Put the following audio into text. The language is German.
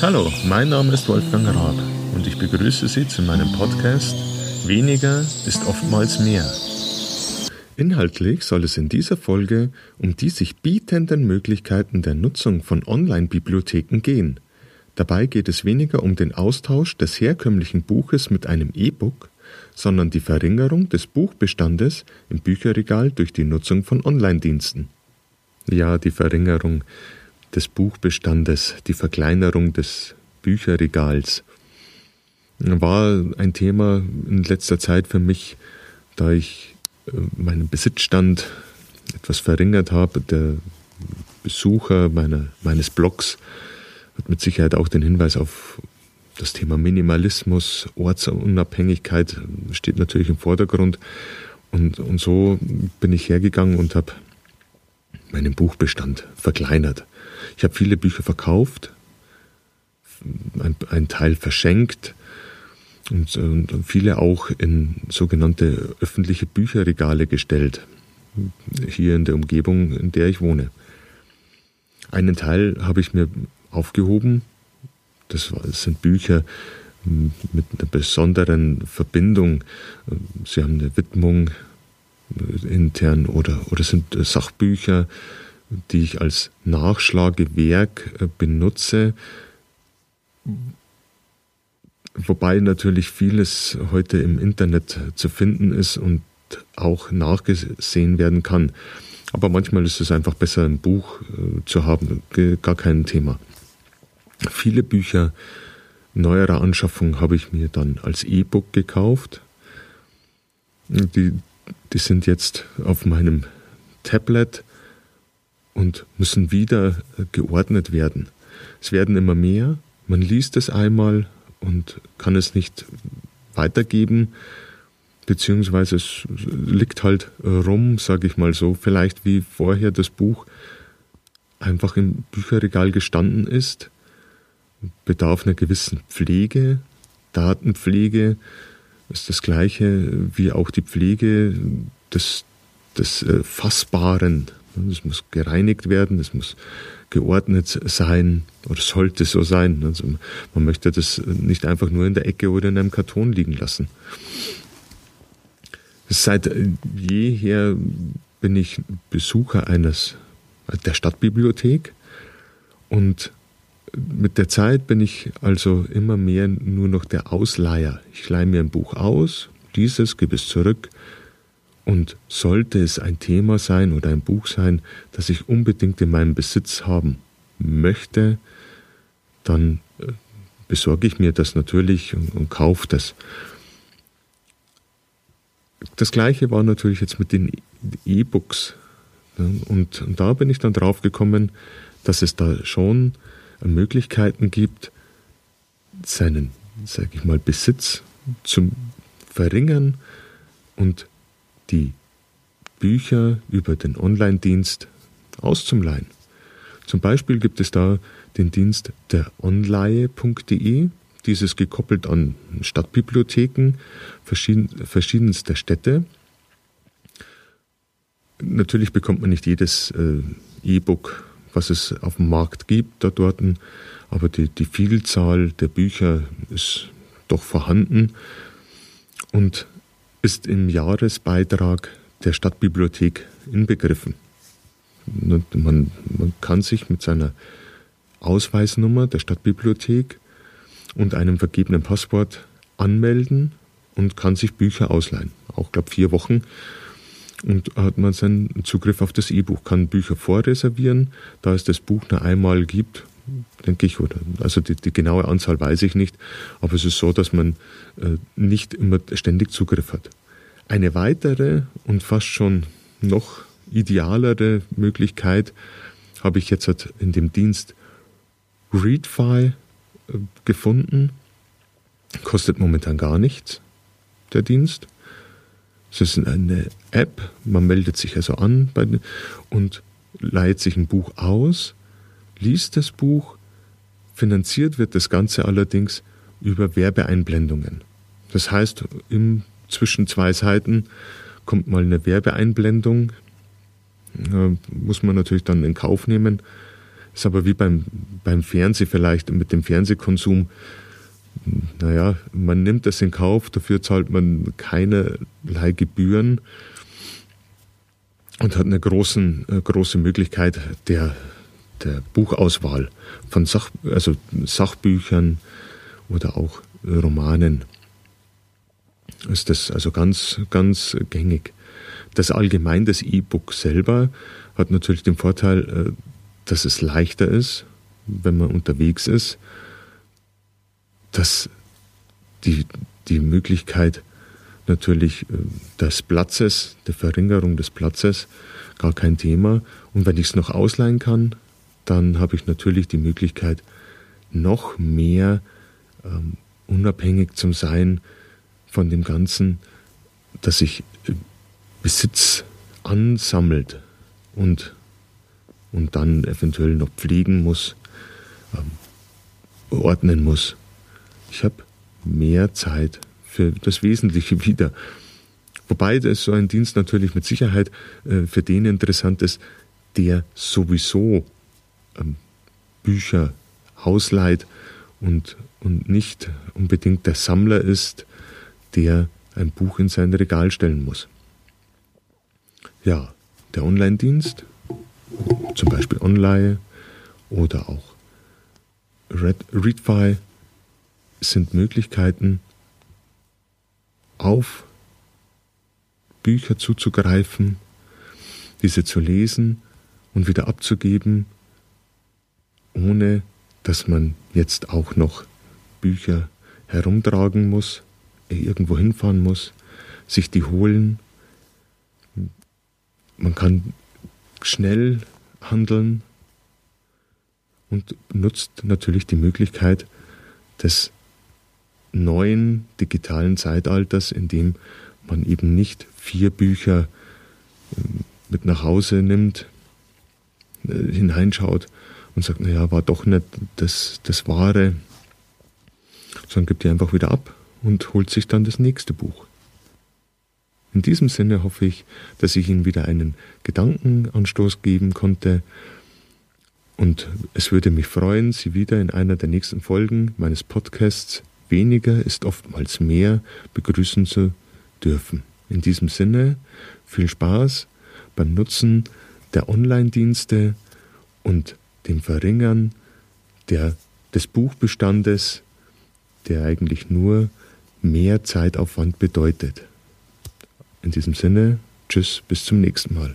Hallo, mein Name ist Wolfgang Raab und ich begrüße Sie zu meinem Podcast Weniger ist oftmals mehr. Inhaltlich soll es in dieser Folge um die sich bietenden Möglichkeiten der Nutzung von Online-Bibliotheken gehen. Dabei geht es weniger um den Austausch des herkömmlichen Buches mit einem E-Book, sondern die Verringerung des Buchbestandes im Bücherregal durch die Nutzung von Online-Diensten. Ja, die Verringerung des Buchbestandes, die Verkleinerung des Bücherregals war ein Thema in letzter Zeit für mich, da ich äh, meinen Besitzstand etwas verringert habe. Der Besucher meiner, meines Blogs hat mit Sicherheit auch den Hinweis auf das Thema Minimalismus, Ortsunabhängigkeit steht natürlich im Vordergrund. Und, und so bin ich hergegangen und habe meinen Buchbestand verkleinert. Ich habe viele Bücher verkauft, ein, ein Teil verschenkt und, und, viele auch in sogenannte öffentliche Bücherregale gestellt, hier in der Umgebung, in der ich wohne. Einen Teil habe ich mir aufgehoben, das, sind Bücher mit einer besonderen Verbindung. Sie haben eine Widmung intern oder, oder sind Sachbücher, die ich als Nachschlagewerk äh, benutze, wobei natürlich vieles heute im Internet zu finden ist und auch nachgesehen werden kann. Aber manchmal ist es einfach besser, ein Buch äh, zu haben, gar kein Thema. Viele Bücher neuerer Anschaffung habe ich mir dann als E-Book gekauft. Die, die sind jetzt auf meinem Tablet und müssen wieder äh, geordnet werden. Es werden immer mehr, man liest es einmal und kann es nicht weitergeben, beziehungsweise es liegt halt rum, sage ich mal so, vielleicht wie vorher das Buch einfach im Bücherregal gestanden ist, bedarf einer gewissen Pflege, Datenpflege. Ist das gleiche wie auch die Pflege des, des äh, Fassbaren, es muss gereinigt werden, es muss geordnet sein oder sollte so sein. Also man möchte das nicht einfach nur in der Ecke oder in einem Karton liegen lassen. Seit jeher bin ich Besucher eines der Stadtbibliothek und mit der Zeit bin ich also immer mehr nur noch der Ausleiher. Ich leihe mir ein Buch aus, lese es, gebe es zurück und sollte es ein Thema sein oder ein Buch sein, das ich unbedingt in meinem Besitz haben möchte, dann äh, besorge ich mir das natürlich und, und kaufe das. Das gleiche war natürlich jetzt mit den E-Books. Und, und da bin ich dann drauf gekommen, dass es da schon Möglichkeiten gibt, seinen, sage ich mal, Besitz zu verringern und die Bücher über den Online-Dienst auszumleihen. Zum Beispiel gibt es da den Dienst der onleihe.de, dieses gekoppelt an Stadtbibliotheken verschieden, verschiedenster Städte. Natürlich bekommt man nicht jedes äh, E-Book, was es auf dem Markt gibt, da dort, aber die, die Vielzahl der Bücher ist doch vorhanden. Und ist im Jahresbeitrag der Stadtbibliothek inbegriffen. Man, man kann sich mit seiner Ausweisnummer der Stadtbibliothek und einem vergebenen Passwort anmelden und kann sich Bücher ausleihen. Auch, glaube vier Wochen. Und hat man seinen Zugriff auf das E-Buch, kann Bücher vorreservieren. Da es das Buch nur einmal gibt, denke ich, oder also die, die, genaue Anzahl weiß ich nicht, aber es ist so, dass man äh, nicht immer ständig Zugriff hat. Eine weitere und fast schon noch idealere Möglichkeit habe ich jetzt halt in dem Dienst Readfy äh, gefunden. Kostet momentan gar nichts, der Dienst. Es ist eine App, man meldet sich also an und leiht sich ein Buch aus liest das Buch, finanziert wird das Ganze allerdings über Werbeeinblendungen. Das heißt, im, zwischen zwei Seiten kommt mal eine Werbeeinblendung, äh, muss man natürlich dann in Kauf nehmen. Ist aber wie beim, beim Fernsehen vielleicht mit dem Fernsehkonsum. Naja, man nimmt das in Kauf, dafür zahlt man keinerlei Gebühren und hat eine großen, äh, große Möglichkeit der, der Buchauswahl von Sach, also Sachbüchern oder auch Romanen. Ist das also ganz, ganz gängig. Das allgemein, das E-Book selber hat natürlich den Vorteil, äh, dass es leichter ist, wenn man unterwegs ist, dass die, die Möglichkeit natürlich äh, des Platzes, der Verringerung des Platzes, gar kein Thema. Und wenn ich es noch ausleihen kann, dann habe ich natürlich die Möglichkeit, noch mehr ähm, unabhängig zu sein von dem Ganzen, dass sich äh, Besitz ansammelt und, und dann eventuell noch pflegen muss, ähm, ordnen muss. Ich habe mehr Zeit für das Wesentliche wieder. Wobei das so ein Dienst natürlich mit Sicherheit äh, für den interessant ist, der sowieso ähm, Bücher ausleiht und, und nicht unbedingt der Sammler ist, der ein Buch in sein Regal stellen muss. Ja, der Online-Dienst, zum Beispiel Online oder auch Red, Readfy, sind Möglichkeiten, auf Bücher zuzugreifen, diese zu lesen und wieder abzugeben, ohne dass man jetzt auch noch Bücher herumtragen muss, irgendwo hinfahren muss, sich die holen. Man kann schnell handeln und nutzt natürlich die Möglichkeit des neuen digitalen Zeitalters, in dem man eben nicht vier Bücher ähm, mit nach Hause nimmt, äh, hineinschaut und sagt, naja, war doch nicht das, das Wahre, sondern gibt die einfach wieder ab und holt sich dann das nächste Buch. In diesem Sinne hoffe ich, dass ich Ihnen wieder einen Gedankenanstoß geben konnte. Und es würde mich freuen, Sie wieder in einer der nächsten Folgen meines Podcasts Weniger ist oftmals mehr begrüßen zu dürfen. In diesem Sinne viel Spaß beim Nutzen der Online-Dienste und dem Verringern der, des Buchbestandes, der eigentlich nur mehr Zeitaufwand bedeutet. In diesem Sinne, tschüss, bis zum nächsten Mal.